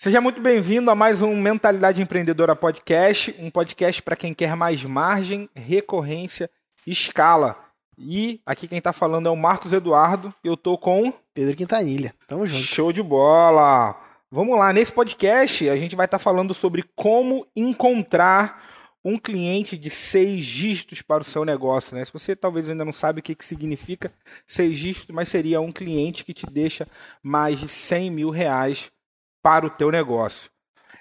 Seja muito bem-vindo a mais um Mentalidade Empreendedora Podcast, um podcast para quem quer mais margem, recorrência e escala. E aqui quem está falando é o Marcos Eduardo, eu tô com Pedro Quintanilha. Tamo junto. Show de bola. Vamos lá, nesse podcast a gente vai estar tá falando sobre como encontrar um cliente de seis dígitos para o seu negócio. Né? Se você talvez ainda não sabe o que, que significa seis dígitos, mas seria um cliente que te deixa mais de 100 mil reais para o teu negócio.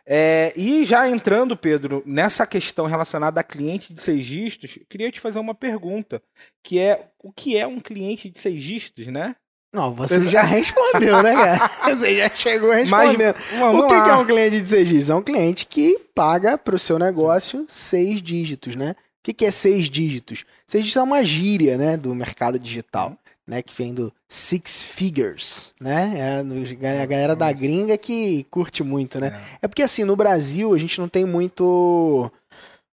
É, e já entrando, Pedro, nessa questão relacionada a cliente de seis dígitos, queria te fazer uma pergunta, que é o que é um cliente de seis dígitos, né? Não, você já respondeu, né, cara? Você já chegou respondendo. Mas, o que, que, é um cliente de seis dígitos? É um cliente que paga para o seu negócio seis dígitos, né? O que, que é seis dígitos? Seis dígitos é uma gíria, né, do mercado digital né, que vem do Six Figures, né? É a galera da gringa que curte muito, né? É. é porque assim, no Brasil a gente não tem muito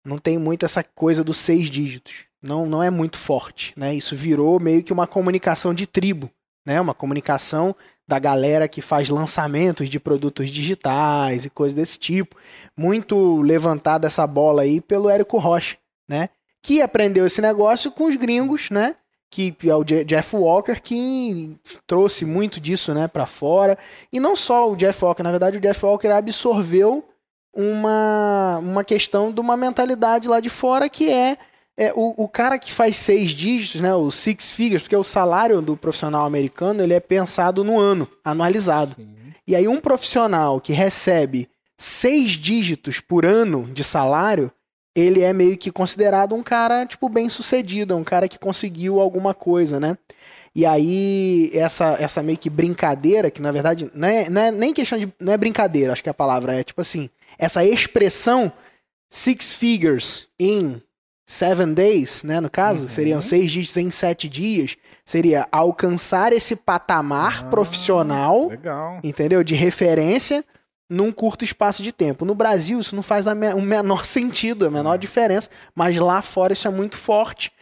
não tem muito essa coisa dos seis dígitos. Não, não é muito forte, né? Isso virou meio que uma comunicação de tribo, né? Uma comunicação da galera que faz lançamentos de produtos digitais e coisas desse tipo. Muito levantada essa bola aí pelo Érico Rocha, né? Que aprendeu esse negócio com os gringos, né? Que é o Jeff Walker que trouxe muito disso, né, para fora. E não só o Jeff Walker, na verdade o Jeff Walker absorveu uma, uma questão de uma mentalidade lá de fora que é, é o, o cara que faz seis dígitos, né, o six figures, porque o salário do profissional americano ele é pensado no ano, anualizado. Sim. E aí um profissional que recebe seis dígitos por ano de salário, ele é meio que considerado um cara, tipo, bem sucedido, um cara que conseguiu alguma coisa, né? E aí, essa, essa meio que brincadeira, que na verdade não é, não é nem questão de. Não é brincadeira, acho que a palavra é tipo assim. Essa expressão six figures in seven days, né? No caso, uhum. seriam seis dígitos em sete dias. Seria alcançar esse patamar ah, profissional, legal. entendeu? De referência num curto espaço de tempo. No Brasil, isso não faz o menor sentido, a menor diferença, mas lá fora isso é muito forte.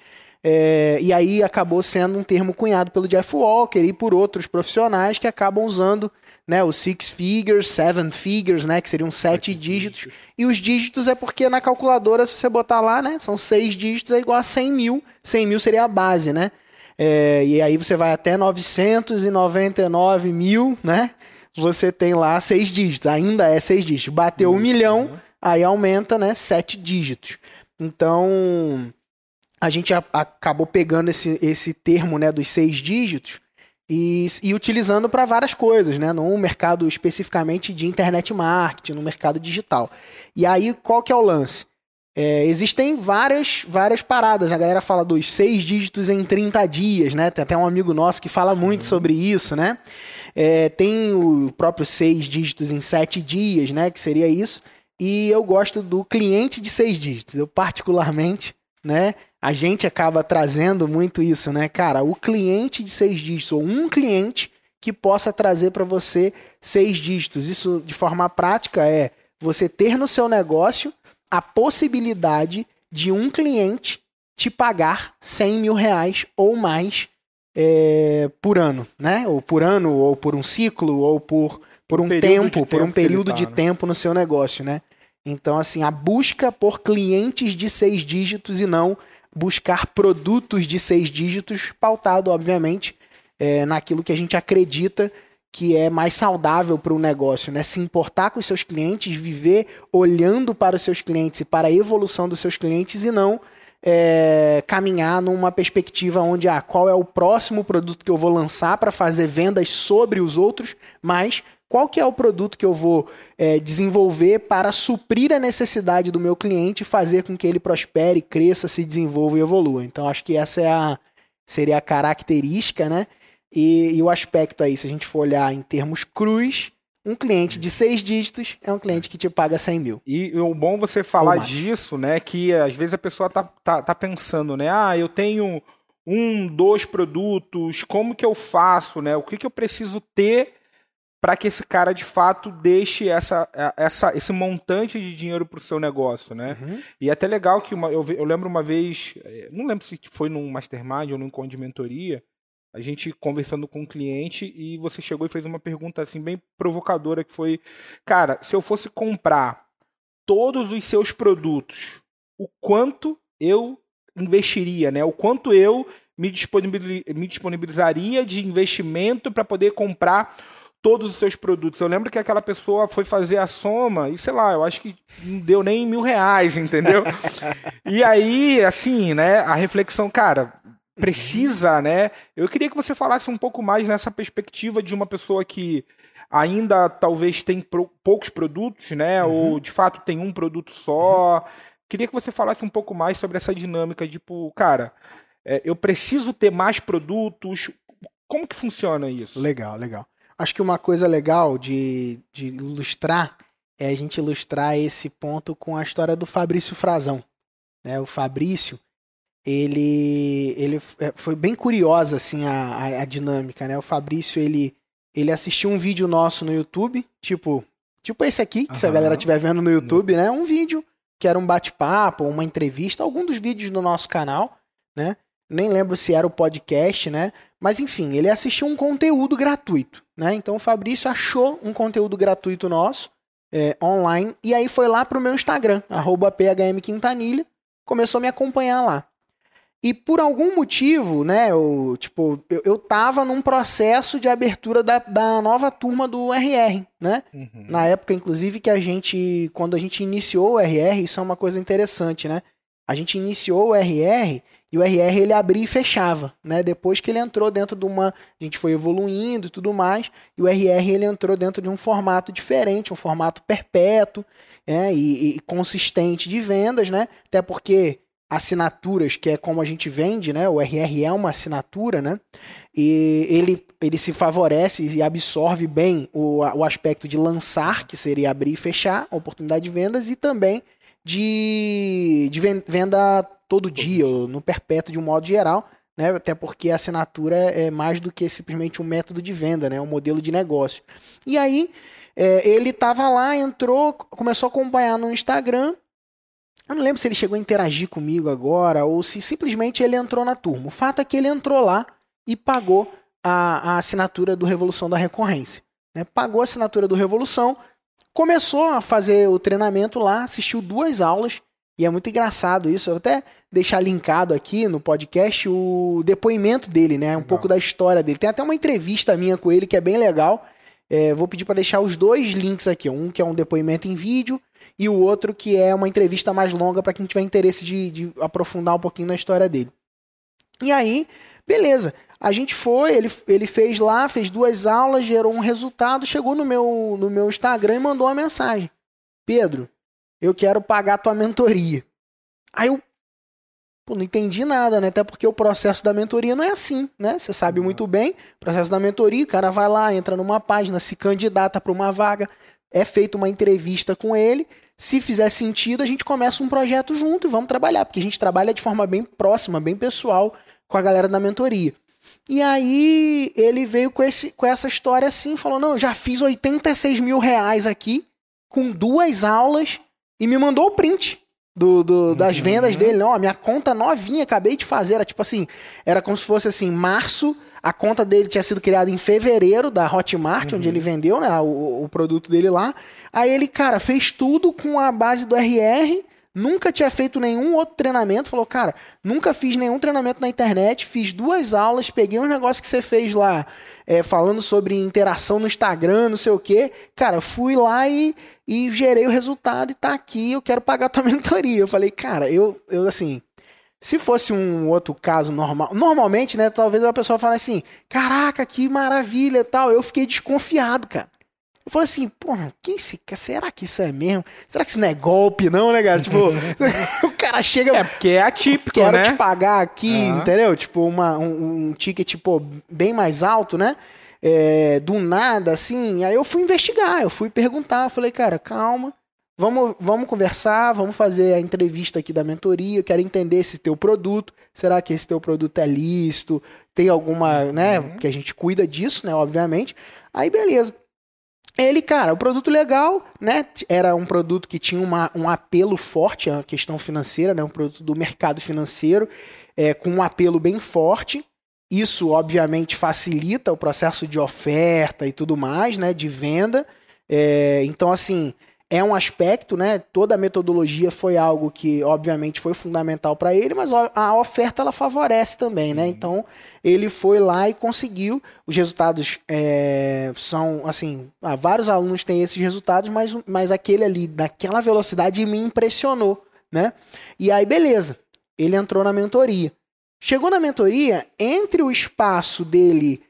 É, e aí acabou sendo um termo cunhado pelo Jeff Walker e por outros profissionais que acabam usando né, os six figures, seven figures, né, que seriam sete dígitos. E os dígitos é porque na calculadora, se você botar lá, né, são seis dígitos, é igual a 100 mil. 100 mil seria a base, né? É, e aí você vai até 999 mil, né? Você tem lá seis dígitos, ainda é seis dígitos. Bateu um milhão, né? aí aumenta, né, sete dígitos. Então, a gente a, acabou pegando esse, esse termo, né, dos seis dígitos e, e utilizando para várias coisas, né, no mercado especificamente de internet marketing, no mercado digital. E aí, qual que é o lance? É, existem várias, várias paradas. A galera fala dos seis dígitos em 30 dias, né? Tem até um amigo nosso que fala Sim. muito sobre isso, né? É, tem o próprio seis dígitos em sete dias, né? Que seria isso. E eu gosto do cliente de seis dígitos. Eu, particularmente, né? A gente acaba trazendo muito isso, né? Cara, o cliente de seis dígitos, ou um cliente que possa trazer para você seis dígitos. Isso, de forma prática, é você ter no seu negócio a possibilidade de um cliente te pagar 100 mil reais ou mais é, por ano, né? Ou por ano, ou por um ciclo, ou por, por um, um tempo, por um período tá, de né? tempo no seu negócio, né? Então, assim, a busca por clientes de seis dígitos e não buscar produtos de seis dígitos, pautado, obviamente, é, naquilo que a gente acredita que é mais saudável para o negócio, né? Se importar com os seus clientes, viver olhando para os seus clientes e para a evolução dos seus clientes e não é, caminhar numa perspectiva onde ah, qual é o próximo produto que eu vou lançar para fazer vendas sobre os outros, mas qual que é o produto que eu vou é, desenvolver para suprir a necessidade do meu cliente e fazer com que ele prospere, cresça, se desenvolva e evolua. Então acho que essa é a, seria a característica, né? E, e o aspecto aí, se a gente for olhar em termos cruz, um cliente de seis dígitos é um cliente que te paga 100 mil. E o bom você falar disso, né? Que às vezes a pessoa tá, tá, tá pensando, né? Ah, eu tenho um, dois produtos, como que eu faço, né? O que, que eu preciso ter para que esse cara de fato deixe essa, essa, esse montante de dinheiro para o seu negócio, né? Uhum. E é até legal que uma, eu, eu lembro uma vez, eh, não lembro se foi num mastermind ou num encontro de mentoria, a gente conversando com um cliente e você chegou e fez uma pergunta assim bem provocadora que foi, cara, se eu fosse comprar todos os seus produtos, o quanto eu investiria, né? O quanto eu me, disponibilizaria de investimento para poder comprar todos os seus produtos. Eu lembro que aquela pessoa foi fazer a soma e, sei lá, eu acho que não deu nem mil reais, entendeu? e aí, assim, né, a reflexão, cara, precisa, né? Eu queria que você falasse um pouco mais nessa perspectiva de uma pessoa que ainda talvez tem pro, poucos produtos, né? Uhum. Ou de fato tem um produto só. Uhum. Queria que você falasse um pouco mais sobre essa dinâmica, tipo, cara, é, eu preciso ter mais produtos. Como que funciona isso? Legal, legal. Acho que uma coisa legal de, de ilustrar é a gente ilustrar esse ponto com a história do Fabrício Frazão. Né? O Fabrício, ele, ele é, foi bem curiosa assim a, a, a, dinâmica, né? O Fabrício ele, ele assistiu um vídeo nosso no YouTube, tipo tipo esse aqui que uhum. se a galera estiver vendo no YouTube, né? Um vídeo que era um bate-papo, uma entrevista, algum dos vídeos do nosso canal, né? Nem lembro se era o podcast, né? Mas enfim, ele assistiu um conteúdo gratuito, né? Então o Fabrício achou um conteúdo gratuito nosso é, online e aí foi lá pro meu Instagram, @phmquintanilha, começou a me acompanhar lá. E por algum motivo, né, eu, tipo, eu, eu tava num processo de abertura da, da nova turma do RR, né? Uhum. Na época, inclusive, que a gente, quando a gente iniciou o RR, isso é uma coisa interessante, né? A gente iniciou o RR e o RR ele abria e fechava, né? Depois que ele entrou dentro de uma, a gente foi evoluindo e tudo mais, e o RR ele entrou dentro de um formato diferente, um formato perpétuo, né? e, e consistente de vendas, né? Até porque assinaturas, que é como a gente vende, né? O RR é uma assinatura, né? E ele, ele se favorece e absorve bem o, o aspecto de lançar, que seria abrir e fechar oportunidade de vendas, e também de, de venda todo dia, no perpétuo de um modo geral, né? Até porque a assinatura é mais do que simplesmente um método de venda, né? Um modelo de negócio. E aí, é, ele estava lá, entrou, começou a acompanhar no Instagram eu não lembro se ele chegou a interagir comigo agora ou se simplesmente ele entrou na turma. O fato é que ele entrou lá e pagou a, a assinatura do Revolução da Recorrência. Né? Pagou a assinatura do Revolução, começou a fazer o treinamento lá, assistiu duas aulas. E é muito engraçado isso. Eu vou até deixar linkado aqui no podcast o depoimento dele, né? Um legal. pouco da história dele. Tem até uma entrevista minha com ele que é bem legal. É, vou pedir para deixar os dois links aqui. Um que é um depoimento em vídeo e o outro que é uma entrevista mais longa para quem tiver interesse de, de aprofundar um pouquinho na história dele. E aí, beleza. A gente foi, ele, ele fez lá, fez duas aulas, gerou um resultado, chegou no meu, no meu Instagram e mandou uma mensagem. Pedro, eu quero pagar tua mentoria. Aí eu pô, não entendi nada, né? Até porque o processo da mentoria não é assim, né? Você sabe muito bem, processo da mentoria, o cara vai lá, entra numa página, se candidata para uma vaga, é feita uma entrevista com ele, se fizer sentido, a gente começa um projeto junto e vamos trabalhar, porque a gente trabalha de forma bem próxima, bem pessoal com a galera da mentoria. E aí ele veio com, esse, com essa história assim, falou: não, já fiz 86 mil reais aqui, com duas aulas, e me mandou o print do, do das uhum. vendas dele. Não, a minha conta novinha, acabei de fazer. Era tipo assim, era como se fosse assim, março a conta dele tinha sido criada em fevereiro da Hotmart, uhum. onde ele vendeu né, o, o produto dele lá. Aí ele, cara, fez tudo com a base do RR, nunca tinha feito nenhum outro treinamento. Falou, cara, nunca fiz nenhum treinamento na internet, fiz duas aulas, peguei um negócio que você fez lá, é, falando sobre interação no Instagram, não sei o quê. Cara, fui lá e, e gerei o resultado e tá aqui, eu quero pagar tua mentoria. Eu falei, cara, eu, eu assim se fosse um outro caso normal, normalmente, né, talvez a pessoa fale assim: "Caraca, que maravilha", e tal. Eu fiquei desconfiado, cara. Eu falei assim, porra, quem se, será que isso é mesmo? Será que isso não é golpe, não, né, cara? Tipo, o cara chega. É, porque é atípico, quero né? te pagar aqui, uhum. entendeu? Tipo, uma, um, um ticket, tipo, bem mais alto, né? É, do nada, assim. Aí eu fui investigar, eu fui perguntar. Eu falei, cara, calma. Vamos, vamos conversar, vamos fazer a entrevista aqui da mentoria. Eu quero entender esse teu produto. Será que esse teu produto é lícito? Tem alguma, né? Uhum. Que a gente cuida disso, né? Obviamente. Aí, beleza. Ele, cara, o produto legal, né? Era um produto que tinha uma, um apelo forte a questão financeira, né? Um produto do mercado financeiro, é, com um apelo bem forte. Isso, obviamente, facilita o processo de oferta e tudo mais, né? De venda. É, então, assim, é um aspecto, né? Toda a metodologia foi algo que, obviamente, foi fundamental para ele, mas a oferta ela favorece também, né? Então, ele foi lá e conseguiu. Os resultados é, são, assim, ah, vários alunos têm esses resultados, mas, mas aquele ali, naquela velocidade, me impressionou, né? E aí, beleza. Ele entrou na mentoria. Chegou na mentoria, entre o espaço dele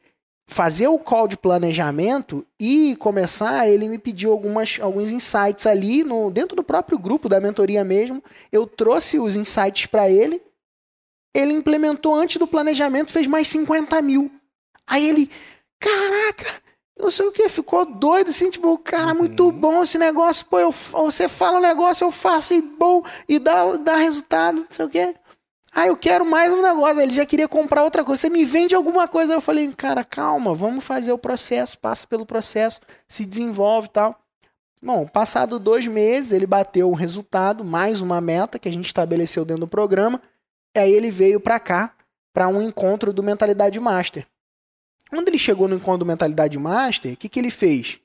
fazer o call de planejamento e começar, ele me pediu algumas, alguns insights ali no, dentro do próprio grupo da mentoria mesmo. Eu trouxe os insights para ele. Ele implementou antes do planejamento, fez mais 50 mil. Aí ele, caraca, não sei o que, ficou doido, assim, tipo, cara, muito uhum. bom esse negócio, pô, eu, você fala um negócio, eu faço e bom, e dá, dá resultado, não sei o que. Ah, eu quero mais um negócio. Ele já queria comprar outra coisa. Você me vende alguma coisa? Eu falei, cara, calma, vamos fazer o processo, passa pelo processo, se desenvolve e tal. Bom, passado dois meses, ele bateu o resultado, mais uma meta que a gente estabeleceu dentro do programa. E aí ele veio para cá, para um encontro do Mentalidade Master. Quando ele chegou no encontro do Mentalidade Master, o que, que ele fez?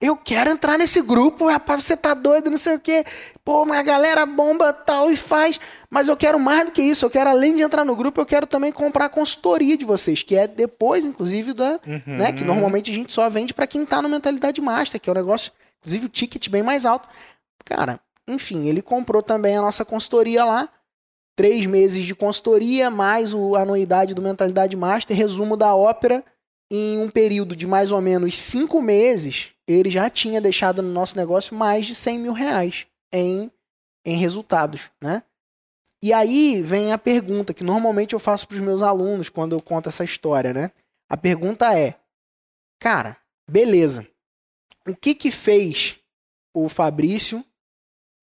Eu quero entrar nesse grupo, rapaz, você tá doido, não sei o quê. Pô, uma galera bomba tal e faz. Mas eu quero mais do que isso. Eu quero, além de entrar no grupo, eu quero também comprar a consultoria de vocês, que é depois, inclusive, da. Uhum. Né, que normalmente a gente só vende para quem tá no Mentalidade Master, que é um negócio, inclusive, o ticket bem mais alto. Cara, enfim, ele comprou também a nossa consultoria lá. Três meses de consultoria, mais a anuidade do Mentalidade Master, resumo da ópera. Em um período de mais ou menos cinco meses, ele já tinha deixado no nosso negócio mais de 100 mil reais em, em resultados, né? E aí vem a pergunta que normalmente eu faço para os meus alunos quando eu conto essa história, né? A pergunta é, cara, beleza, o que que fez o Fabrício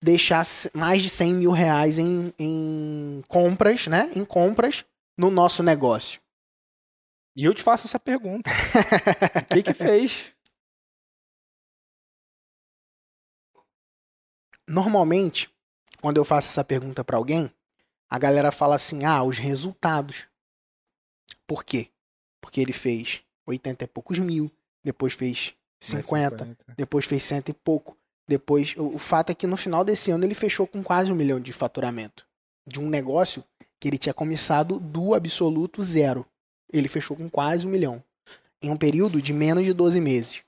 deixar mais de 100 mil reais em, em compras, né? Em compras no nosso negócio? E eu te faço essa pergunta. o que que fez? Normalmente, quando eu faço essa pergunta para alguém, a galera fala assim: ah, os resultados. Por quê? Porque ele fez 80 e poucos mil, depois fez 50, 50. depois fez cento e pouco. Depois, o, o fato é que no final desse ano ele fechou com quase um milhão de faturamento. De um negócio que ele tinha começado do absoluto zero. Ele fechou com quase um milhão. Em um período de menos de 12 meses.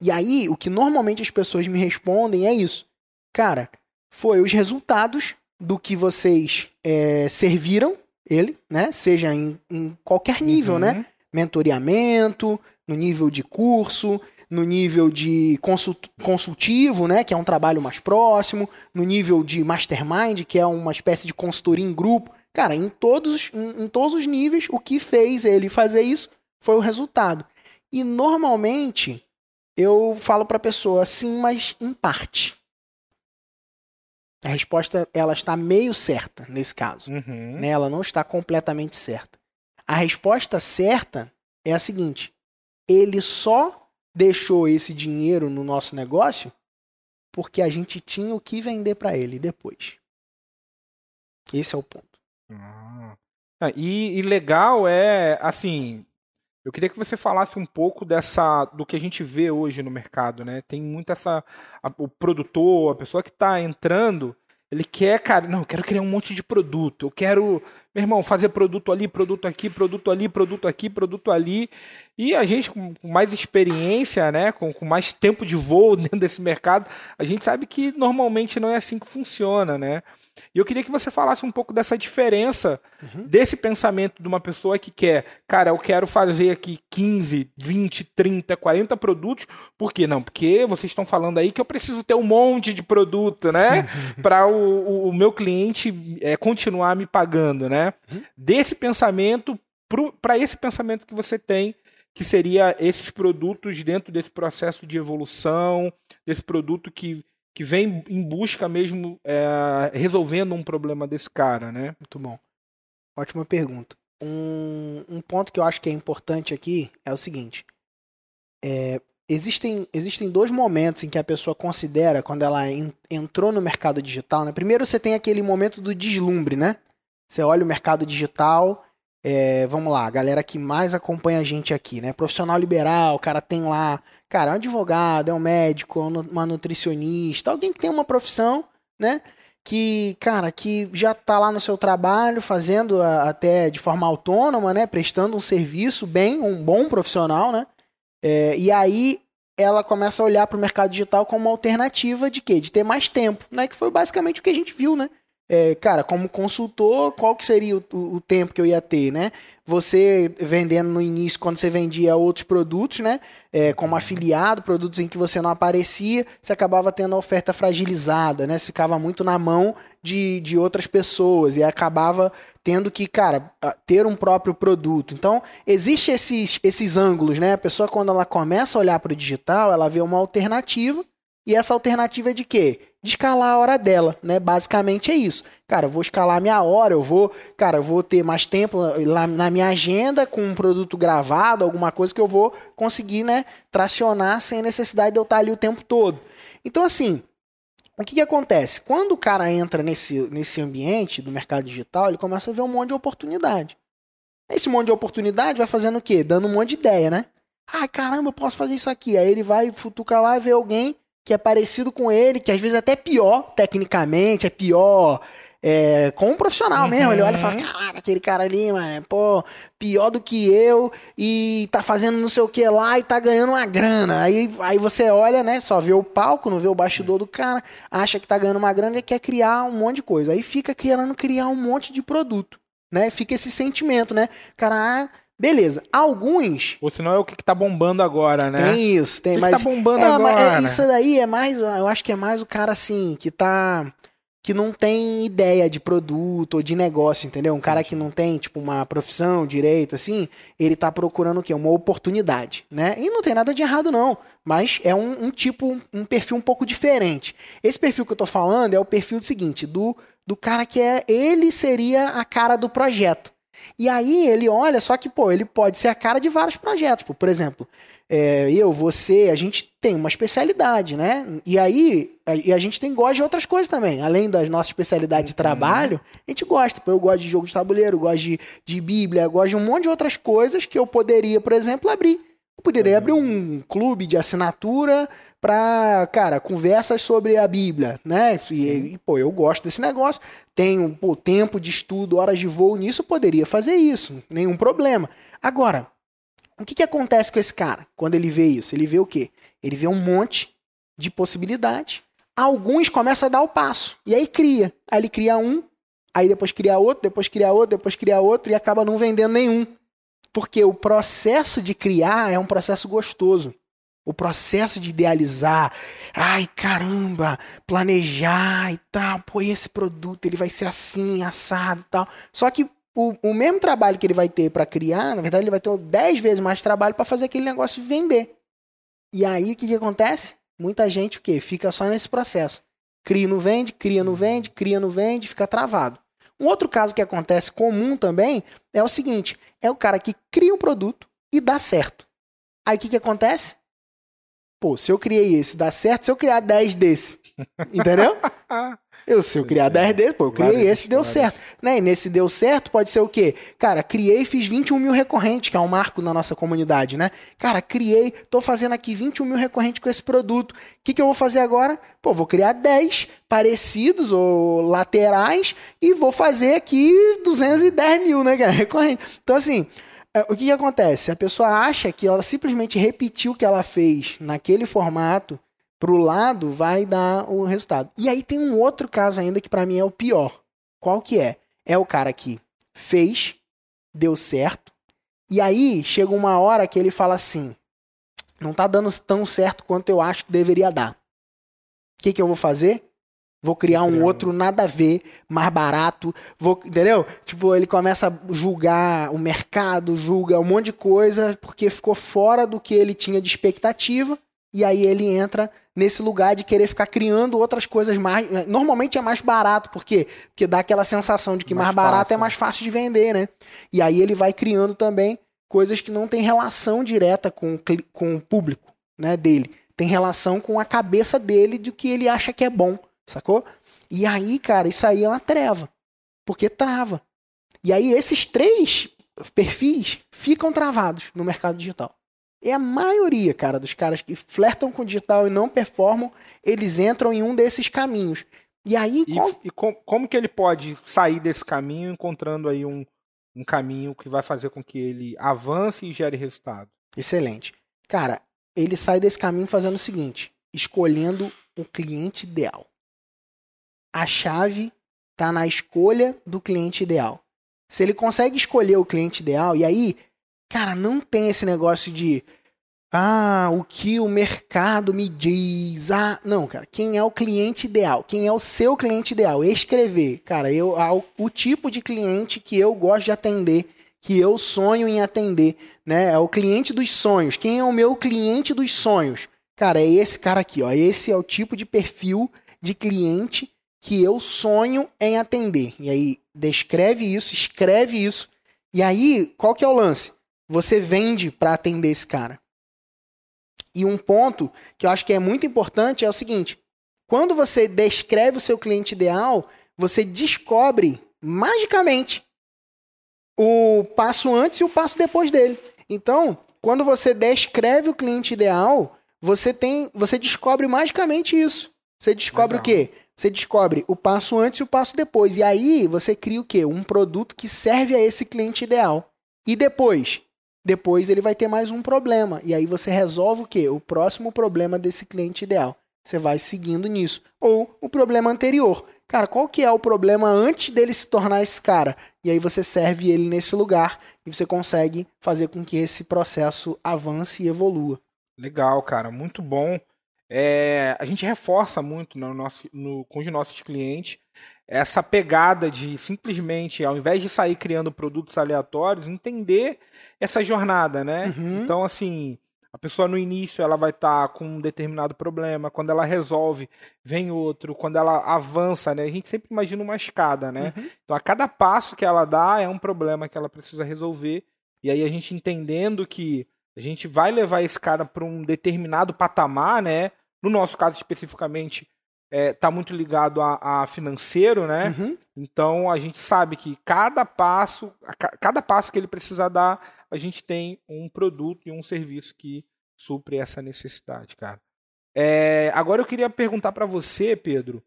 E aí, o que normalmente as pessoas me respondem é isso. Cara, foi os resultados do que vocês é, serviram ele, né? Seja em, em qualquer nível, né? uhum. né? Mentoreamento, no nível de curso, no nível de consult consultivo, né? Que é um trabalho mais próximo, no nível de mastermind, que é uma espécie de consultoria em grupo. Cara, em todos, em, em todos os níveis, o que fez ele fazer isso foi o resultado. E normalmente eu falo para a pessoa, sim, mas em parte. A resposta ela está meio certa nesse caso. Uhum. Né? Ela não está completamente certa. A resposta certa é a seguinte: ele só deixou esse dinheiro no nosso negócio porque a gente tinha o que vender para ele depois. Esse é o ponto. Ah. E, e, legal é assim. Eu queria que você falasse um pouco dessa do que a gente vê hoje no mercado, né? Tem muito essa a, o produtor, a pessoa que está entrando, ele quer, cara, não, eu quero criar um monte de produto. Eu quero, meu irmão, fazer produto ali, produto aqui, produto ali, produto aqui, produto ali. E a gente com mais experiência, né, com, com mais tempo de voo dentro desse mercado, a gente sabe que normalmente não é assim que funciona, né? E eu queria que você falasse um pouco dessa diferença uhum. desse pensamento de uma pessoa que quer, cara, eu quero fazer aqui 15, 20, 30, 40 produtos. Por quê? Não, porque vocês estão falando aí que eu preciso ter um monte de produto, né? Para o, o, o, meu cliente é, continuar me pagando, né? Uhum. Desse pensamento para esse pensamento que você tem que seria esses produtos dentro desse processo de evolução, desse produto que que vem em busca mesmo é, resolvendo um problema desse cara, né? Muito bom. Ótima pergunta. Um, um ponto que eu acho que é importante aqui é o seguinte: é, existem, existem dois momentos em que a pessoa considera quando ela en, entrou no mercado digital. Né? Primeiro, você tem aquele momento do deslumbre, né? Você olha o mercado digital é, vamos lá, a galera que mais acompanha a gente aqui, né? Profissional liberal, o cara tem lá, cara, é um advogado, é um médico, é uma nutricionista, alguém que tem uma profissão, né? Que, cara, que já tá lá no seu trabalho, fazendo a, até de forma autônoma, né? Prestando um serviço bem, um bom profissional, né? É, e aí ela começa a olhar para o mercado digital como uma alternativa de quê? De ter mais tempo, né? Que foi basicamente o que a gente viu, né? É, cara, como consultor, qual que seria o, o, tempo que eu ia ter, né? Você vendendo no início, quando você vendia outros produtos, né? É, como afiliado, produtos em que você não aparecia, você acabava tendo a oferta fragilizada, né? Você ficava muito na mão de, de outras pessoas e acabava tendo que, cara, ter um próprio produto. Então, existe esses, esses ângulos, né? A pessoa, quando ela começa a olhar para o digital, ela vê uma alternativa e essa alternativa é de quê? De escalar a hora dela, né? Basicamente é isso. Cara, eu vou escalar minha hora, eu vou, cara, eu vou ter mais tempo lá na minha agenda com um produto gravado, alguma coisa que eu vou conseguir, né, tracionar sem necessidade de eu estar ali o tempo todo. Então, assim, o que, que acontece? Quando o cara entra nesse, nesse ambiente do mercado digital, ele começa a ver um monte de oportunidade. Esse monte de oportunidade vai fazendo o quê? Dando um monte de ideia, né? Ai, caramba, eu posso fazer isso aqui. Aí ele vai futucar lá e ver alguém que é parecido com ele, que às vezes é até pior tecnicamente, é pior é, com um profissional uhum. mesmo. Ele olha e fala: Caraca, aquele cara ali, mano, pô, pior do que eu e tá fazendo não sei o que lá e tá ganhando uma grana. Aí, aí você olha, né, só vê o palco, não vê o bastidor do cara, acha que tá ganhando uma grana e quer criar um monte de coisa. Aí fica querendo criar um monte de produto, né? Fica esse sentimento, né? Cara, ah, Beleza. Alguns. Ou senão é o que, que tá bombando agora, né? Tem isso, tem. O que mas, que tá bombando é, agora? Mas é, isso daí é mais. Eu acho que é mais o cara assim, que tá. Que não tem ideia de produto ou de negócio, entendeu? Um cara que não tem, tipo, uma profissão, direito, assim, ele tá procurando o quê? Uma oportunidade, né? E não tem nada de errado, não. Mas é um, um tipo, um perfil um pouco diferente. Esse perfil que eu tô falando é o perfil do seguinte, do, do cara que é. Ele seria a cara do projeto. E aí ele olha, só que, pô, ele pode ser a cara de vários projetos. Por exemplo, é, eu, você, a gente tem uma especialidade, né? E aí a, e a gente tem gosta de outras coisas também. Além das nossas especialidades de trabalho, a gente gosta. Pô, eu gosto de jogo de tabuleiro, gosto de, de Bíblia, gosto de um monte de outras coisas que eu poderia, por exemplo, abrir. Poderia abrir um clube de assinatura para, cara, conversas sobre a Bíblia, né? E, e, pô, eu gosto desse negócio, tenho pô, tempo de estudo, horas de voo nisso, poderia fazer isso, nenhum problema. Agora, o que, que acontece com esse cara quando ele vê isso? Ele vê o quê? Ele vê um monte de possibilidades. Alguns começam a dar o passo. E aí cria. Aí ele cria um, aí depois cria outro, depois cria outro, depois cria outro e acaba não vendendo nenhum. Porque o processo de criar é um processo gostoso. O processo de idealizar, ai caramba, planejar e tal, pô, esse produto ele vai ser assim, assado e tal. Só que o, o mesmo trabalho que ele vai ter para criar, na verdade, ele vai ter 10 vezes mais trabalho para fazer aquele negócio vender. E aí o que, que acontece? Muita gente o quê? Fica só nesse processo. Cria não vende, cria não vende, cria não vende, fica travado. Um outro caso que acontece comum também é o seguinte: é o cara que cria um produto e dá certo. Aí o que, que acontece? Pô, se eu criei esse, dá certo, se eu criar 10 desse. Entendeu? Eu, se eu criar 10 desses, pô, eu criei Várias esse, deu certo. Né? E nesse deu certo, pode ser o quê? Cara, criei e fiz 21 mil recorrentes, que é um marco na nossa comunidade, né? Cara, criei, tô fazendo aqui 21 mil recorrentes com esse produto. O que, que eu vou fazer agora? Pô, vou criar 10 parecidos ou laterais e vou fazer aqui 210 mil, né, cara? Recorrente. Então, assim, é, o que, que acontece? A pessoa acha que ela simplesmente repetiu o que ela fez naquele formato pro lado vai dar o resultado. E aí tem um outro caso ainda que para mim é o pior. Qual que é? É o cara que fez, deu certo, e aí chega uma hora que ele fala assim: não tá dando tão certo quanto eu acho que deveria dar. O que, que eu vou fazer? Vou criar um outro nada a ver, mais barato. Vou, entendeu? Tipo, ele começa a julgar o mercado, julga um monte de coisa, porque ficou fora do que ele tinha de expectativa. E aí ele entra nesse lugar de querer ficar criando outras coisas mais. Normalmente é mais barato, por quê? Porque dá aquela sensação de que mais, mais barato é fácil. é mais fácil de vender, né? E aí ele vai criando também coisas que não têm relação direta com, com o público né, dele. Tem relação com a cabeça dele de que ele acha que é bom sacou? E aí, cara, isso aí é uma treva, porque trava. E aí esses três perfis ficam travados no mercado digital. É a maioria, cara, dos caras que flertam com o digital e não performam, eles entram em um desses caminhos. E aí. E, qual... e com, como que ele pode sair desse caminho encontrando aí um, um caminho que vai fazer com que ele avance e gere resultado? Excelente. Cara, ele sai desse caminho fazendo o seguinte: escolhendo o cliente ideal. A chave está na escolha do cliente ideal. Se ele consegue escolher o cliente ideal, e aí, cara, não tem esse negócio de ah, o que o mercado me diz. Ah, não, cara. Quem é o cliente ideal? Quem é o seu cliente ideal? Escrever. Cara, eu o tipo de cliente que eu gosto de atender, que eu sonho em atender, né? É o cliente dos sonhos. Quem é o meu cliente dos sonhos? Cara, é esse cara aqui, ó. Esse é o tipo de perfil de cliente que eu sonho em atender. E aí descreve isso, escreve isso. E aí, qual que é o lance? Você vende para atender esse cara. E um ponto que eu acho que é muito importante é o seguinte: quando você descreve o seu cliente ideal, você descobre magicamente o passo antes e o passo depois dele. Então, quando você descreve o cliente ideal, você tem, você descobre magicamente isso. Você descobre Legal. o quê? Você descobre o passo antes e o passo depois. E aí você cria o quê? Um produto que serve a esse cliente ideal. E depois, depois ele vai ter mais um problema. E aí você resolve o quê? O próximo problema desse cliente ideal. Você vai seguindo nisso. Ou o problema anterior. Cara, qual que é o problema antes dele se tornar esse cara? E aí você serve ele nesse lugar e você consegue fazer com que esse processo avance e evolua. Legal, cara, muito bom. É, a gente reforça muito no nosso, no, com os nossos clientes essa pegada de simplesmente, ao invés de sair criando produtos aleatórios, entender essa jornada, né? Uhum. Então, assim, a pessoa no início ela vai estar tá com um determinado problema, quando ela resolve, vem outro, quando ela avança, né? A gente sempre imagina uma escada, né? Uhum. Então, a cada passo que ela dá é um problema que ela precisa resolver. E aí a gente entendendo que a gente vai levar esse cara para um determinado patamar, né? No nosso caso especificamente, é, tá muito ligado a, a financeiro, né? Uhum. Então a gente sabe que cada passo, cada passo que ele precisa dar, a gente tem um produto e um serviço que supre essa necessidade, cara. É, agora eu queria perguntar para você, Pedro,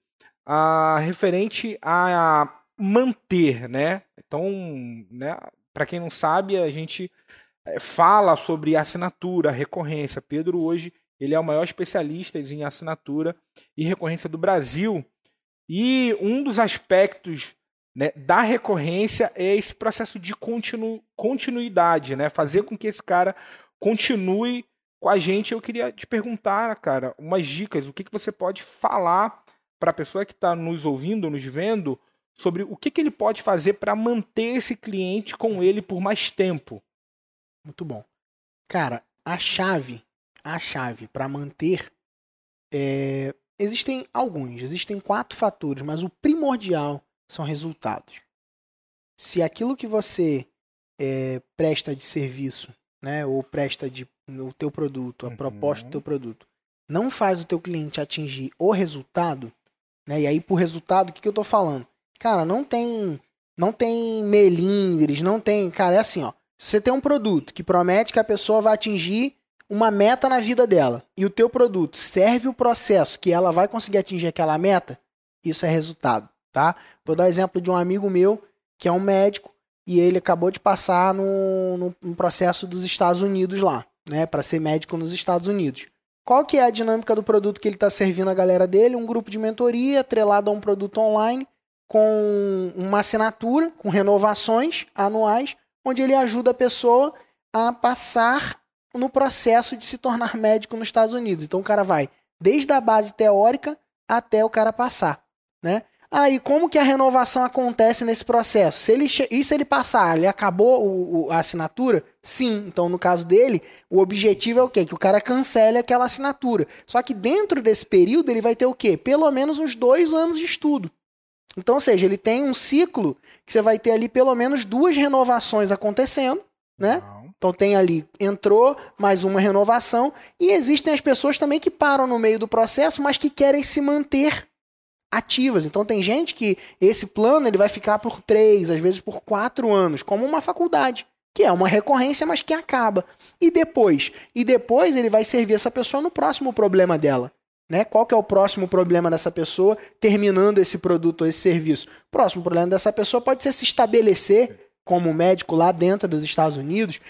a, referente a manter, né? Então, né, para quem não sabe, a gente é, fala sobre assinatura, recorrência. Pedro hoje ele é o maior especialista em assinatura e recorrência do Brasil. E um dos aspectos né, da recorrência é esse processo de continu, continuidade, né? Fazer com que esse cara continue com a gente. Eu queria te perguntar, cara, umas dicas. O que, que você pode falar para a pessoa que está nos ouvindo, nos vendo, sobre o que, que ele pode fazer para manter esse cliente com ele por mais tempo? Muito bom. Cara, a chave a chave para manter. É, existem alguns, existem quatro fatores, mas o primordial são resultados. Se aquilo que você é, presta de serviço, né, ou presta de o teu produto, a uhum. proposta do teu produto, não faz o teu cliente atingir o resultado, né? E aí por resultado, o que, que eu tô falando? Cara, não tem não tem melindres, não tem, cara, é assim, ó. Se você tem um produto que promete que a pessoa vai atingir uma meta na vida dela e o teu produto serve o processo que ela vai conseguir atingir aquela meta, isso é resultado, tá? Vou dar exemplo de um amigo meu que é um médico e ele acabou de passar no, no, no processo dos Estados Unidos lá, né, para ser médico nos Estados Unidos. Qual que é a dinâmica do produto que ele está servindo a galera dele? Um grupo de mentoria atrelado a um produto online com uma assinatura, com renovações anuais, onde ele ajuda a pessoa a passar no processo de se tornar médico nos Estados Unidos. Então o cara vai desde a base teórica até o cara passar, né? Aí, ah, como que a renovação acontece nesse processo? Se ele e se ele passar, ele acabou o, o, a assinatura? Sim. Então, no caso dele, o objetivo é o quê? Que o cara cancele aquela assinatura. Só que dentro desse período, ele vai ter o quê? Pelo menos uns dois anos de estudo. Então, ou seja, ele tem um ciclo que você vai ter ali pelo menos duas renovações acontecendo, né? Então tem ali, entrou mais uma renovação. E existem as pessoas também que param no meio do processo, mas que querem se manter ativas. Então tem gente que esse plano ele vai ficar por três, às vezes por quatro anos, como uma faculdade. que é uma recorrência, mas que acaba. E depois? E depois ele vai servir essa pessoa no próximo problema dela. Né? Qual que é o próximo problema dessa pessoa terminando esse produto ou esse serviço? O próximo problema dessa pessoa pode ser se estabelecer como médico lá dentro dos Estados Unidos,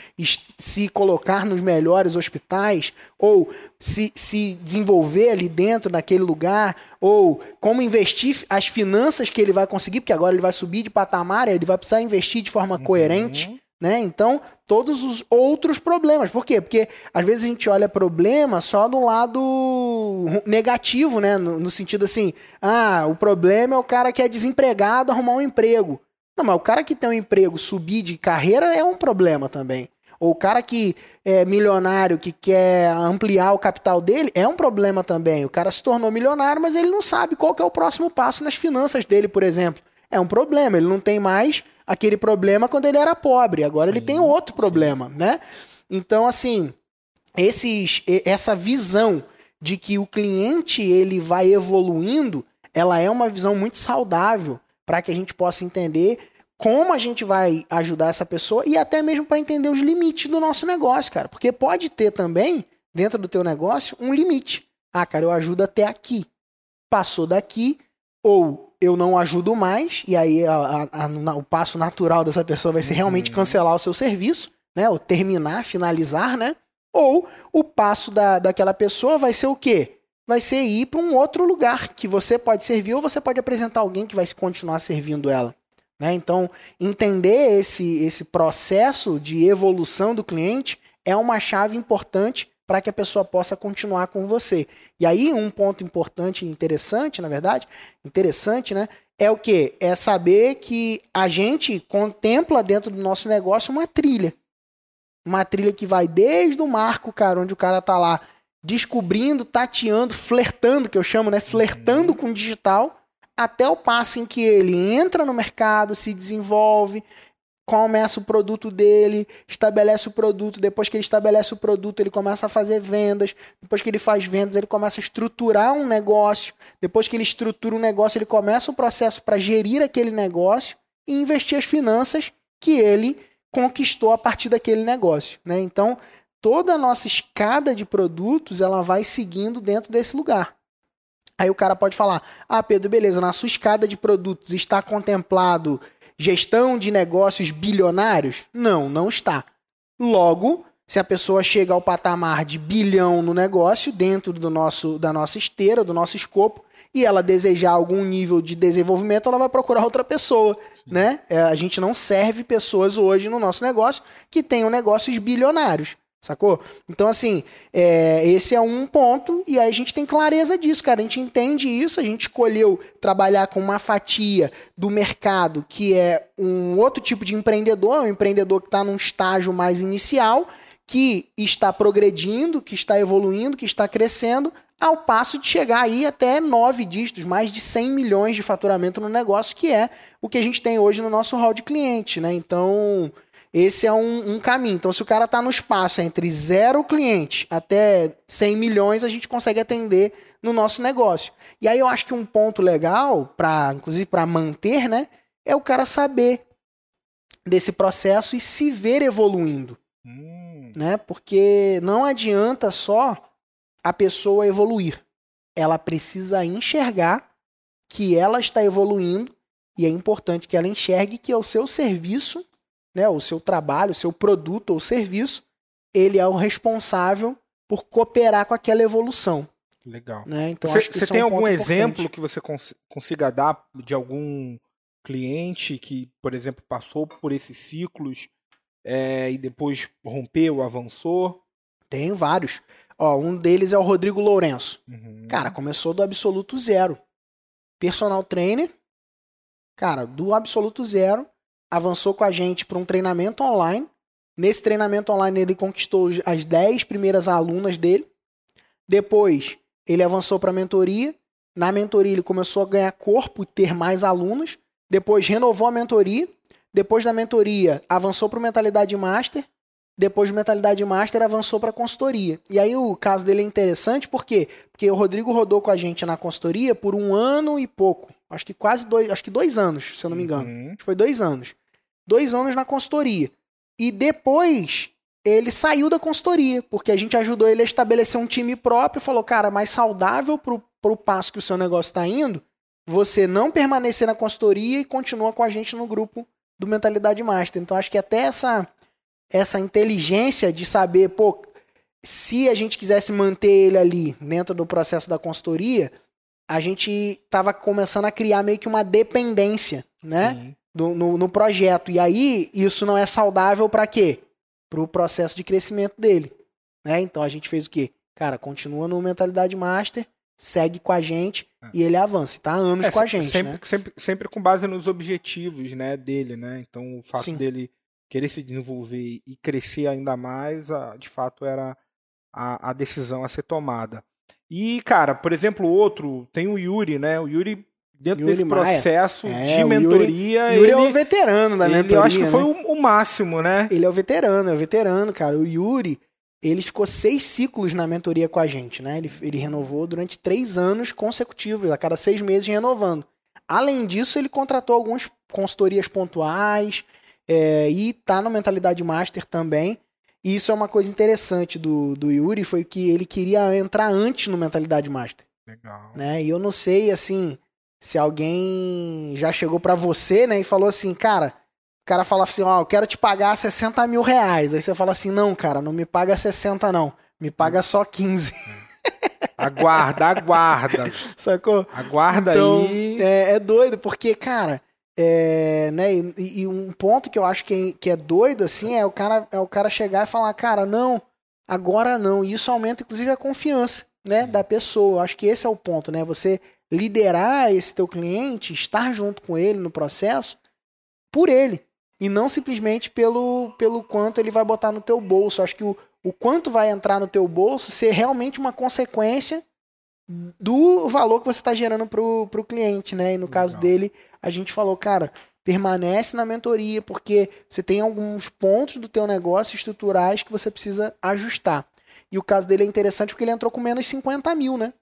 se colocar nos melhores hospitais, ou se, se desenvolver ali dentro naquele lugar, ou como investir as finanças que ele vai conseguir, porque agora ele vai subir de patamar, ele vai precisar investir de forma uhum. coerente. Né? Então, todos os outros problemas. Por quê? Porque às vezes a gente olha problema só do lado negativo, né? No, no, sentido assim, ah, o problema é o cara que é desempregado arrumar um emprego. Não, mas o cara que tem um emprego subir de carreira é um problema também. Ou o cara que é milionário, que quer ampliar o capital dele, é um problema também. O cara se tornou milionário, mas ele não sabe qual é o próximo passo nas finanças dele, por exemplo. É um problema, ele não tem mais aquele problema quando ele era pobre. Agora sim, ele tem outro problema, sim. né? Então, assim, esses, essa visão de que o cliente ele vai evoluindo, ela é uma visão muito saudável para que a gente possa entender como a gente vai ajudar essa pessoa e até mesmo para entender os limites do nosso negócio, cara. Porque pode ter também, dentro do teu negócio, um limite. Ah, cara, eu ajudo até aqui. Passou daqui, ou eu não ajudo mais, e aí a, a, a, o passo natural dessa pessoa vai ser uhum. realmente cancelar o seu serviço, né? Ou terminar, finalizar, né? Ou o passo da, daquela pessoa vai ser o quê? Vai ser ir para um outro lugar que você pode servir ou você pode apresentar alguém que vai continuar servindo ela. Né? Então, entender esse, esse processo de evolução do cliente é uma chave importante para que a pessoa possa continuar com você. E aí, um ponto importante e interessante, na verdade, interessante, né? É o que? É saber que a gente contempla dentro do nosso negócio uma trilha. Uma trilha que vai desde o marco, cara, onde o cara tá lá descobrindo, tateando, flertando, que eu chamo, né? Flertando com o digital, até o passo em que ele entra no mercado, se desenvolve, começa o produto dele, estabelece o produto, depois que ele estabelece o produto, ele começa a fazer vendas, depois que ele faz vendas, ele começa a estruturar um negócio, depois que ele estrutura um negócio, ele começa o processo para gerir aquele negócio e investir as finanças que ele conquistou a partir daquele negócio, né? Então, toda a nossa escada de produtos, ela vai seguindo dentro desse lugar. Aí o cara pode falar: "Ah, Pedro, beleza, na sua escada de produtos está contemplado gestão de negócios bilionários? Não, não está. Logo, se a pessoa chega ao patamar de bilhão no negócio, dentro do nosso, da nossa esteira, do nosso escopo, e ela desejar algum nível de desenvolvimento, ela vai procurar outra pessoa, né? É, a gente não serve pessoas hoje no nosso negócio que tenham negócios bilionários. Sacou? Então, assim, é, esse é um ponto, e aí a gente tem clareza disso, cara. A gente entende isso, a gente escolheu trabalhar com uma fatia do mercado que é um outro tipo de empreendedor, um empreendedor que está num estágio mais inicial, que está progredindo, que está evoluindo, que está crescendo, ao passo de chegar aí até nove dígitos, mais de 100 milhões de faturamento no negócio, que é o que a gente tem hoje no nosso hall de cliente, né? Então, esse é um, um, caminho. Então, se o cara está no espaço entre zero cliente até 100 milhões, a gente consegue atender no nosso negócio. E aí eu acho que um ponto legal, para inclusive para manter, né, é o cara saber desse processo e se ver evoluindo. Hum. Né? Porque não adianta só a pessoa evoluir. Ela precisa enxergar que ela está evoluindo e é importante que ela enxergue que é o seu serviço né, o seu trabalho, o seu produto ou serviço, ele é o responsável por cooperar com aquela evolução. Legal. Né? Então, você, você tem é um algum exemplo importante. que você cons consiga dar de algum cliente que, por exemplo, passou por esses ciclos é, e depois rompeu, avançou? Tenho vários. Ó, um deles é o Rodrigo Lourenço. Uhum. Cara, começou do absoluto zero. Personal trainer. Cara, do absoluto zero avançou com a gente para um treinamento online. Nesse treinamento online, ele conquistou as 10 primeiras alunas dele. Depois, ele avançou para a mentoria. Na mentoria, ele começou a ganhar corpo e ter mais alunos. Depois, renovou a mentoria. Depois da mentoria, avançou para o Mentalidade Master. Depois de Mentalidade Master, avançou para a consultoria. E aí o caso dele é interessante, por quê? Porque o Rodrigo rodou com a gente na consultoria por um ano e pouco. Acho que quase dois, acho que dois anos, se eu não me engano. Uhum. Foi dois anos. Dois anos na consultoria. E depois ele saiu da consultoria, porque a gente ajudou ele a estabelecer um time próprio, falou, cara, mais saudável pro, pro passo que o seu negócio está indo, você não permanecer na consultoria e continua com a gente no grupo do Mentalidade Master. Então acho que até essa essa inteligência de saber, pô, se a gente quisesse manter ele ali dentro do processo da consultoria, a gente estava começando a criar meio que uma dependência, né? Do, no, no projeto. E aí, isso não é saudável para quê? Para o processo de crescimento dele. Né? Então a gente fez o quê? Cara, continua no Mentalidade Master, segue com a gente é. e ele avança. Tá anos é, com a gente. Sempre, né? sempre, sempre com base nos objetivos né, dele, né? Então o fato Sim. dele querer se desenvolver e crescer ainda mais, de fato, era a, a decisão a ser tomada. E, cara, por exemplo, outro, tem o Yuri, né? O Yuri, dentro Yuri desse Maia. processo é, de mentoria. Yuri, Yuri é o veterano da ele, mentoria. Eu acho que né? foi o, o, máximo, né? Ele é o veterano, é o veterano, cara. O Yuri, ele ficou seis ciclos na mentoria com a gente, né? Ele, ele renovou durante três anos consecutivos, a cada seis meses renovando. Além disso, ele contratou algumas consultorias pontuais é, e tá no Mentalidade Master também. E isso é uma coisa interessante do, do Yuri, foi que ele queria entrar antes no Mentalidade Master. Legal. Né? E eu não sei, assim, se alguém já chegou para você, né, e falou assim, cara, o cara fala assim, ó, oh, eu quero te pagar 60 mil reais. Aí você fala assim, não, cara, não me paga 60 não, me paga só 15. Aguarda, aguarda. Sacou? Aguarda então, aí. É, é doido, porque, cara, é, né, e, e, um ponto que eu acho que é, que é doido, assim, é o, cara, é o cara chegar e falar, cara, não, agora não. E isso aumenta, inclusive, a confiança, né, da pessoa. Eu acho que esse é o ponto, né? Você liderar esse teu cliente, estar junto com ele no processo, por ele. E não simplesmente pelo, pelo quanto ele vai botar no teu bolso. Eu acho que o, o quanto vai entrar no teu bolso ser realmente uma consequência do valor que você está gerando para o cliente, né? E no Legal. caso dele, a gente falou, cara, permanece na mentoria, porque você tem alguns pontos do teu negócio estruturais que você precisa ajustar. E o caso dele é interessante porque ele entrou com menos 50 mil, né?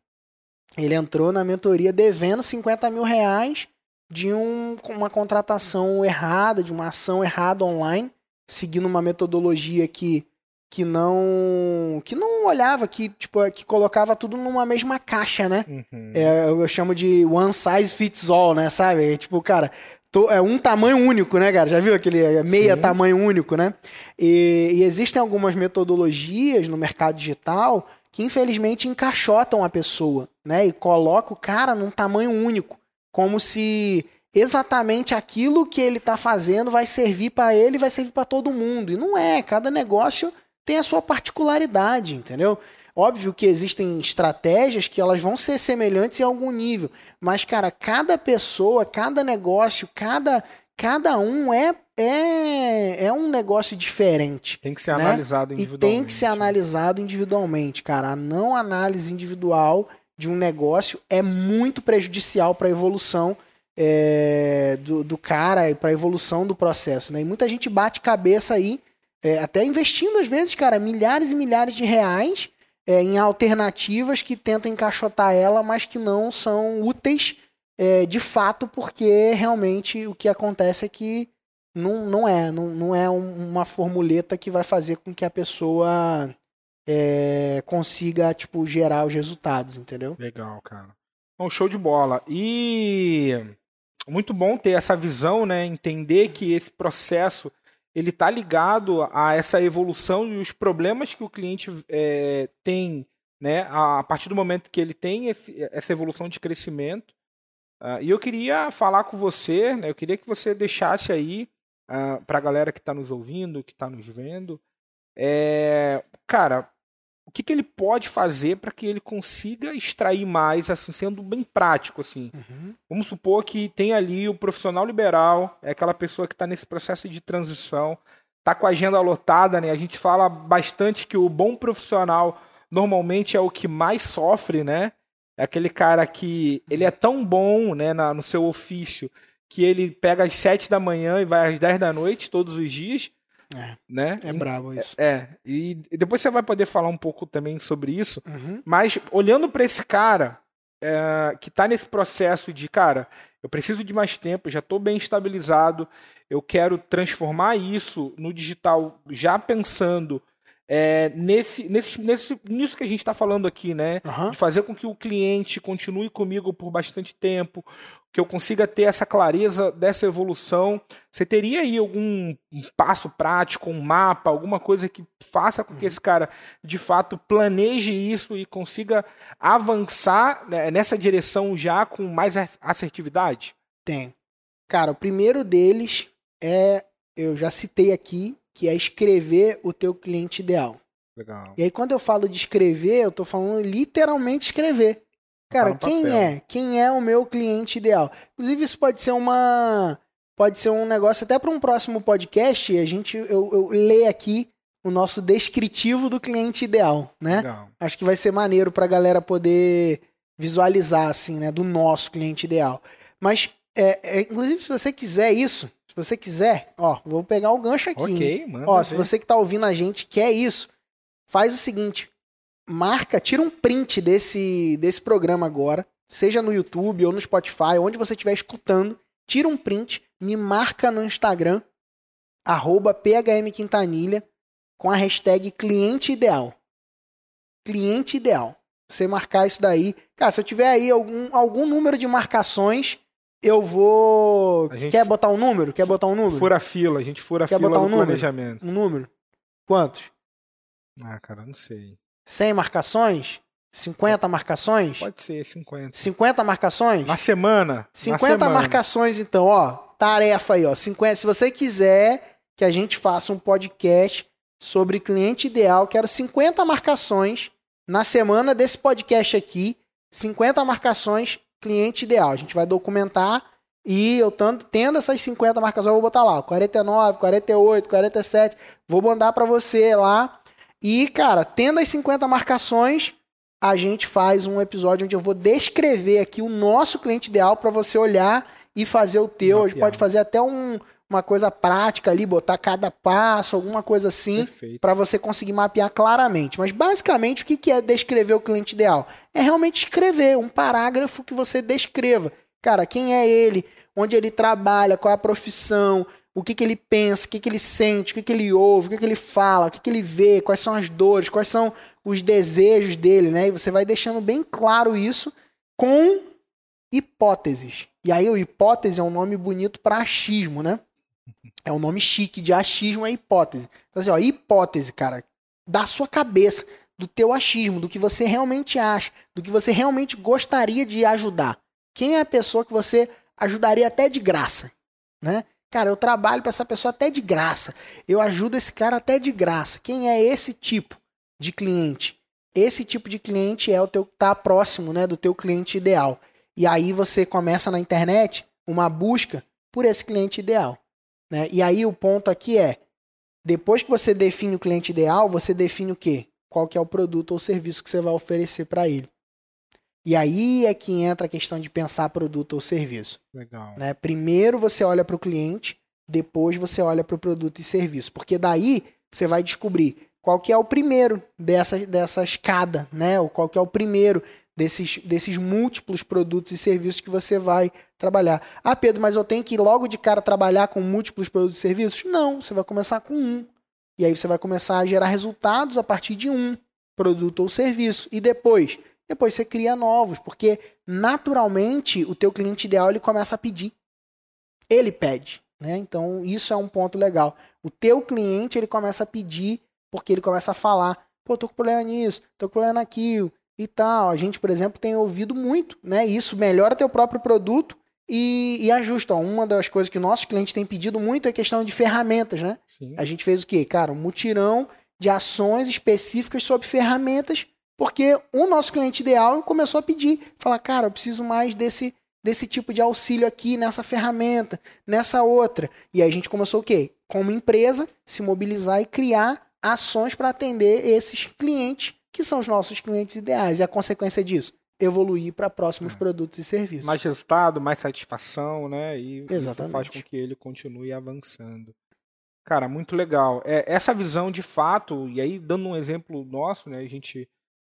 Ele entrou na mentoria devendo 50 mil reais de um, uma contratação errada, de uma ação errada online, seguindo uma metodologia que que não que não olhava que tipo que colocava tudo numa mesma caixa né? Uhum. é, eu chamo de one size fits all né sabe? É, tipo cara to, é um tamanho único né cara? Já viu aquele é, meia Sim. tamanho único né? E, e, existem algumas metodologias no mercado digital que infelizmente encaixotam a pessoa né? E coloca o cara num tamanho único como se exatamente aquilo que ele está fazendo vai servir para ele vai servir para todo mundo. E não é cada negócio tem a sua particularidade, entendeu? Óbvio que existem estratégias que elas vão ser semelhantes em algum nível, mas cara, cada pessoa, cada negócio, cada cada um é é, é um negócio diferente. Tem que ser né? analisado individualmente. E tem que ser analisado individualmente, cara. A não análise individual de um negócio é muito prejudicial para a evolução é, do, do cara e para a evolução do processo. Né? E muita gente bate cabeça aí é, até investindo, às vezes, cara, milhares e milhares de reais é, em alternativas que tentam encaixotar ela, mas que não são úteis é, de fato, porque realmente o que acontece é que não, não é, não, não é um, uma formuleta que vai fazer com que a pessoa é, consiga, tipo, gerar os resultados, entendeu? Legal, cara. Bom, show de bola. E muito bom ter essa visão, né? Entender que esse processo ele está ligado a essa evolução e os problemas que o cliente é, tem né, a partir do momento que ele tem essa evolução de crescimento. Uh, e eu queria falar com você, né, eu queria que você deixasse aí uh, ah, para a galera que está nos ouvindo, que está nos vendo, é, cara, que, que ele pode fazer para que ele consiga extrair mais, assim, sendo bem prático, assim. Uhum. Vamos supor que tem ali o profissional liberal, é aquela pessoa que está nesse processo de transição, está com a agenda lotada, né? A gente fala bastante que o bom profissional normalmente é o que mais sofre, né? É aquele cara que ele é tão bom, né, na, no seu ofício que ele pega às sete da manhã e vai às dez da noite todos os dias é, né? é brabo isso. É, é, e depois você vai poder falar um pouco também sobre isso. Uhum. Mas olhando para esse cara é, que está nesse processo de, cara, eu preciso de mais tempo, já estou bem estabilizado, eu quero transformar isso no digital já pensando é, nesse, nesse, nesse, nisso que a gente está falando aqui, né? Aham. De fazer com que o cliente continue comigo por bastante tempo, que eu consiga ter essa clareza dessa evolução. Você teria aí algum passo prático, um mapa, alguma coisa que faça com que esse cara de fato planeje isso e consiga avançar né, nessa direção já com mais ass- assertividade? Tem. Cara, o primeiro deles é, eu já citei aqui, que é escrever o teu cliente ideal. Legal. E aí, quando eu falo de escrever, eu tô falando literalmente escrever. Cara, Botar no quem papel. é? Quem é o meu cliente ideal? Inclusive, isso pode ser uma. Pode ser um negócio até para um próximo podcast. A gente eu, eu ler aqui o nosso descritivo do cliente ideal, né? Legal. Acho que vai ser maneiro pra galera poder visualizar, assim, né? Do nosso cliente ideal. Mas, é, é, inclusive, se você quiser isso, se você quiser, ó, vou pegar o gancho aqui. Ok, manda. Ó, se ver. você que tá ouvindo a gente quer isso, faz o seguinte: marca, tira um print desse, desse programa agora, seja no YouTube ou no Spotify, onde você estiver escutando, tira um print, me marca no Instagram, arroba phmquintanilha, com a hashtag cliente ideal. Cliente ideal. Você marcar isso daí. Cara, se eu tiver aí algum, algum número de marcações, eu vou. Quer botar um número? Quer botar um número? Fura a fila, a gente fura a Quer fila botar um número? planejamento. Um número? Quantos? Ah, cara, não sei. 100 marcações? 50 marcações? Pode ser 50. 50 marcações? Na semana. na 50 semana. marcações, então, ó. Tarefa aí, ó. 50. Se você quiser que a gente faça um podcast sobre cliente ideal, quero 50 marcações na semana desse podcast aqui. 50 marcações, cliente ideal. A gente vai documentar e eu tanto tendo essas 50 marcações, eu vou botar lá, 49, 48, 47, vou mandar pra você lá. E, cara, tendo as 50 marcações, a gente faz um episódio onde eu vou descrever aqui o nosso cliente ideal pra você olhar e fazer o teu. A gente Mapear. pode fazer até um- uma coisa prática ali, botar cada passo, alguma coisa assim para você conseguir mapear claramente. Mas basicamente o que que é descrever o cliente ideal? É realmente escrever um parágrafo que você descreva. Cara, quem é ele, onde ele trabalha, qual é a profissão, o que, que ele pensa, o que, que ele sente, o que, que ele ouve, o que, que ele fala, o que, que ele vê, quais são as dores, quais são os desejos dele, né? E você vai deixando bem claro isso com hipóteses. E aí o hipótese é um nome bonito para achismo, né? É um nome chique de achismo é hipótese. Então assim, ó, hipótese, cara, da sua cabeça, do teu achismo, do que você realmente acha, do que você realmente gostaria de ajudar. Quem é a pessoa que você ajudaria até de graça, né? Cara, eu trabalho para essa pessoa até de graça. Eu ajudo esse cara até de graça. Quem é esse tipo de cliente? Esse tipo de cliente é o teu tá próximo, né, do teu cliente ideal. E aí você começa na internet uma busca por esse cliente ideal, né? E aí o ponto aqui é, depois que você define o cliente ideal, você define o quê? Qual que é o produto ou serviço que você vai oferecer para ele. E aí é que entra a questão de pensar produto ou serviço. Legal. Né? Primeiro você olha para o cliente, depois você olha para o produto e serviço. Porque daí você vai descobrir qual que é o primeiro dessa, dessa escada, né? Ou qual que é o primeiro desses, desses múltiplos produtos e serviços que você vai trabalhar. Ah, Pedro, mas eu tenho que logo de cara trabalhar com múltiplos produtos e serviços? Não, você vai começar com um. E aí você vai começar a gerar resultados a partir de um produto ou serviço. E depois? Depois você cria novos, porque naturalmente o teu cliente ideal ele começa a pedir. Ele pede, né? Então isso é um ponto legal. O teu cliente ele começa a pedir porque ele começa a falar, pô, tô com problema nisso, tô com problema naquilo e tal. A gente, por exemplo, tem ouvido muito, né? Isso melhora teu próprio produto e, e ajusta. Uma das coisas que nossos clientes têm pedido muito é a questão de ferramentas, né? Sim. A gente fez o quê? Cara, um mutirão de ações específicas sobre ferramentas, porque o nosso cliente ideal começou a pedir, falar, cara, eu preciso mais desse desse tipo de auxílio aqui nessa ferramenta, nessa outra. E aí a gente começou o quê? Como empresa, se mobilizar e criar ações para atender esses clientes que são os nossos clientes ideais. E a consequência disso, evoluir para próximos produtos e serviços. Mais resultado, mais satisfação, né? E isso Exatamente. faz com que ele continue avançando. Cara, muito legal. É, essa visão de fato, e aí dando um exemplo nosso, né? A gente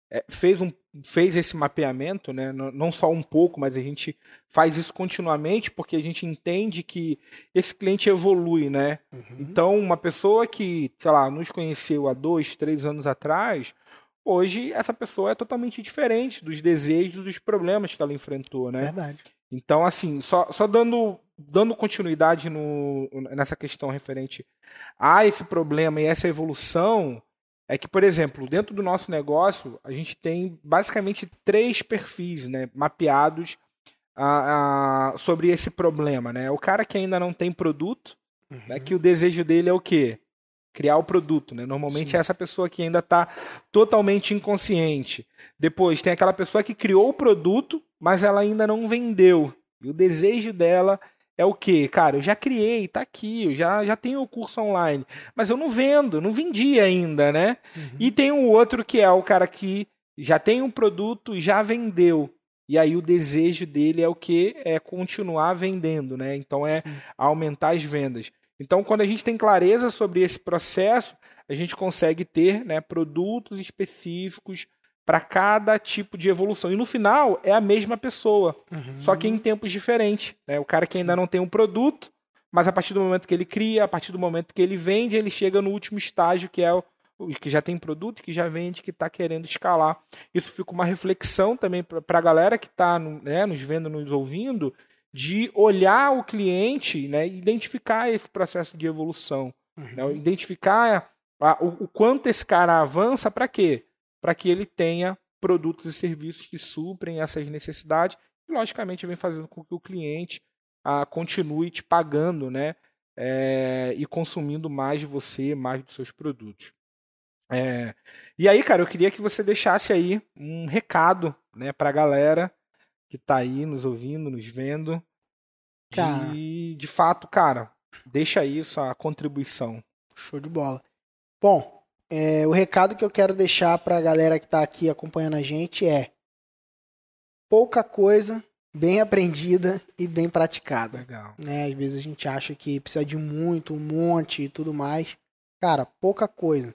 é, fez, um, fez esse mapeamento, né? Não, não só um pouco, mas a gente faz isso continuamente porque a gente entende que esse cliente evolui, né? Uhum. Então, uma pessoa que, sei lá, nos conheceu há dois, três anos atrás, hoje essa pessoa é totalmente diferente dos desejos, dos problemas que ela enfrentou, né? Verdade. Então, assim, só, só dando, dando continuidade no, nessa questão referente a esse problema e essa evolução, é que, por exemplo, dentro do nosso negócio, a gente tem basicamente três perfis né, mapeados uh, uh, sobre esse problema. Né? O cara que ainda não tem produto, né, uhum. né, que o desejo dele é o quê? Criar o produto. Né? Normalmente Sim. é essa pessoa que ainda está totalmente inconsciente. Depois tem aquela pessoa que criou o produto, mas ela ainda não vendeu. E o desejo dela é o que, cara, eu já criei, tá aqui, eu já, já tenho o curso online, mas eu não vendo, não vendi ainda, né? Uhum. E tem um outro que é o cara que já tem um produto e já vendeu. E aí o desejo dele é o que? É continuar vendendo, né? Então é Sim. aumentar as vendas. Então, quando a gente tem clareza sobre esse processo, a gente consegue ter né, produtos específicos para cada tipo de evolução. E no final é a mesma pessoa, uhum. só que em tempos diferentes. Né? O cara que Sim. ainda não tem um produto, mas a partir do momento que ele cria, a partir do momento que ele vende, ele chega no último estágio, que é o que já tem produto, que já vende, que está querendo escalar. Isso fica uma reflexão também para a galera que está né, nos vendo, nos ouvindo, de olhar o cliente, né, identificar esse processo de evolução, uhum. né, identificar a, o, o quanto esse cara avança para quê? para que ele tenha produtos e serviços que suprem essas necessidades e, logicamente, vem fazendo com que o cliente ah, continue te pagando né, é, e consumindo mais de você, mais dos seus produtos. É, e aí, cara, eu queria que você deixasse aí um recado né, para a galera que está aí nos ouvindo, nos vendo. De, de fato, cara, deixa aí sua contribuição. Show de bola. Bom, é, o recado que eu quero deixar para a galera que está aqui acompanhando a gente é pouca coisa, bem aprendida e bem praticada. Legal. Né? Às vezes a gente acha que precisa de muito, um monte e tudo mais. Cara, pouca coisa.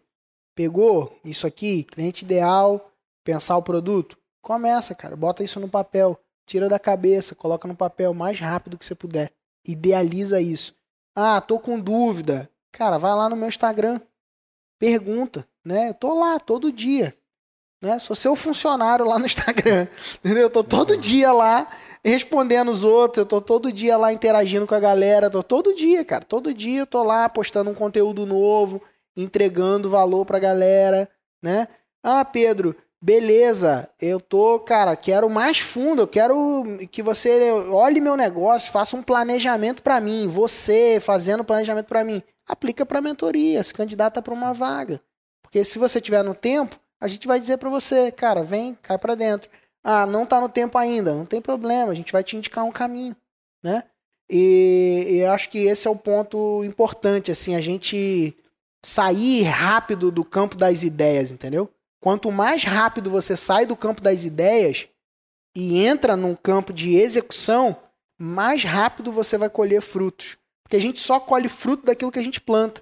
Pegou isso aqui, cliente ideal, pensar o produto? Começa, cara. Bota isso no papel. Tira da cabeça, coloca no papel o mais rápido que você puder. Idealiza isso. Ah, tô com dúvida. Cara, vai lá no meu Instagram pergunta, né? Eu tô lá todo dia, né? Sou seu funcionário lá no Instagram, entendeu? Eu tô todo uhum. dia lá respondendo os outros, eu tô todo dia lá interagindo com a galera, tô todo dia, cara, todo dia eu tô lá postando um conteúdo novo, entregando valor pra galera, né? Ah, Pedro, beleza, eu tô, cara, quero mais fundo, eu quero que você olhe meu negócio, faça um planejamento para mim, você fazendo planejamento para mim aplica para mentoria, se candidata para uma vaga. Porque se você tiver no tempo, a gente vai dizer para você, cara, vem, cai para dentro. Ah, não está no tempo ainda, não tem problema, a gente vai te indicar um caminho, né? E, e eu acho que esse é o ponto importante, assim, a gente sair rápido do campo das ideias, entendeu? Quanto mais rápido você sai do campo das ideias e entra num campo de execução, mais rápido você vai colher frutos. Porque a gente só colhe fruto daquilo que a gente planta.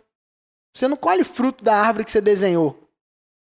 Você não colhe fruto da árvore que você desenhou.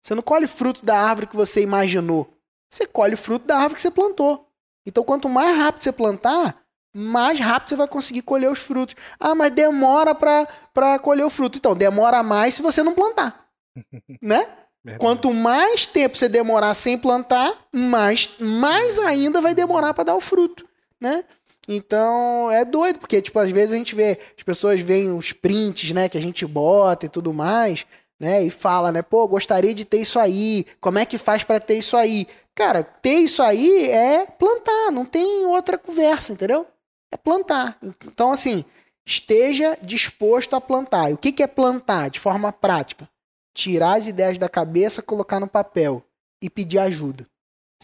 Você não colhe fruto da árvore que você imaginou. Você colhe fruto da árvore que você plantou. Então, quanto mais rápido você plantar, mais rápido você vai conseguir colher os frutos. Ah, mas demora para colher o fruto. Então, demora mais se você não plantar. né? Verdade. Quanto mais tempo você demorar sem plantar, mais, mais ainda vai demorar para dar o fruto, né? Então, é doido, porque, tipo, às vezes a gente vê, as pessoas veem os prints, né, que a gente bota e tudo mais, né, e fala, né, pô, gostaria de ter isso aí, como é que faz para ter isso aí? Cara, ter isso aí é plantar, não tem outra conversa, entendeu? É plantar. Então, assim, esteja disposto a plantar. E o que, que é plantar de forma prática? Tirar as ideias da cabeça, colocar no papel e pedir ajuda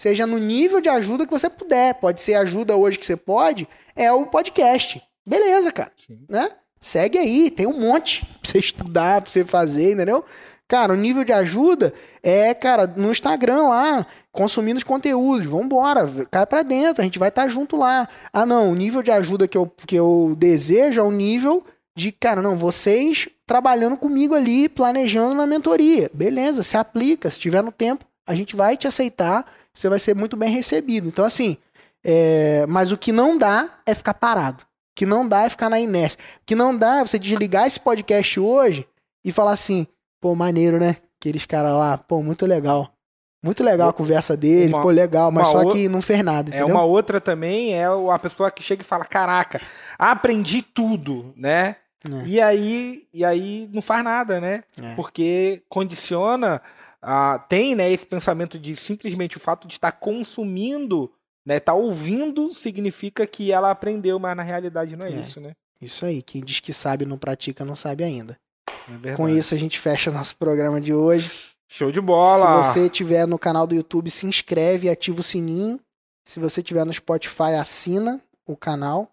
seja no nível de ajuda que você puder. Pode ser ajuda hoje que você pode, é o podcast. Beleza, cara. Sim. Né? Segue aí, tem um monte pra você estudar, pra você fazer, entendeu? Cara, o nível de ajuda é, cara, no Instagram lá, consumindo os conteúdos. Vambora, cai pra dentro, a gente vai estar tá junto lá. Ah, não, o nível de ajuda que eu, que eu desejo é o nível de, cara, não, vocês trabalhando comigo ali, planejando na mentoria. Beleza, se aplica, se tiver no tempo, a gente vai te aceitar, você vai ser muito bem recebido. Então, assim, é, mas o que não dá é ficar parado. O que não dá é ficar na inércia. O que não dá é você desligar esse podcast hoje e falar assim, pô, maneiro, né? Aqueles caras lá, pô, muito legal. Muito legal a conversa dele, Uma- pô, legal, mas só o- que não fez nada, É entendeu? uma outra também, é a pessoa que chega e fala: Caraca, aprendi tudo, né? É. E aí, e aí não faz nada, né? É. Porque condiciona, ah, tem né, esse pensamento de simplesmente o fato de estar consumindo, né? Estar ouvindo significa que ela aprendeu, mas na realidade não é, É. isso, né? Isso aí, quem diz que sabe não pratica, não sabe ainda. É. Com isso, a gente fecha nosso programa de hoje. Show de bola! Se você estiver no canal do YouTube, se inscreve e ativa o sininho. Se você estiver no Spotify, assina o canal.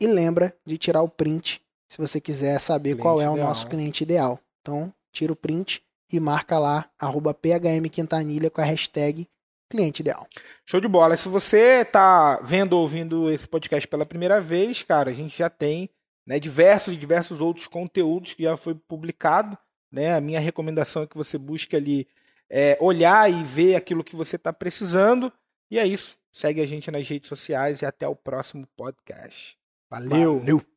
E lembra de tirar o print se você quiser saber Cliente qual é o ideal. nosso cliente ideal. Então, tira o print e marca lá, arroba PHM Quintanilha com a hashtag cliente ideal. Show de bola. Se você tá vendo ou ouvindo esse podcast pela primeira vez, cara, a gente já tem né, diversos e diversos outros conteúdos que já foi publicado. Né? A minha recomendação é que você busque ali é, olhar e ver aquilo que você está precisando. E é isso. Segue a gente nas redes sociais e até o próximo podcast. Valeu. Valeu.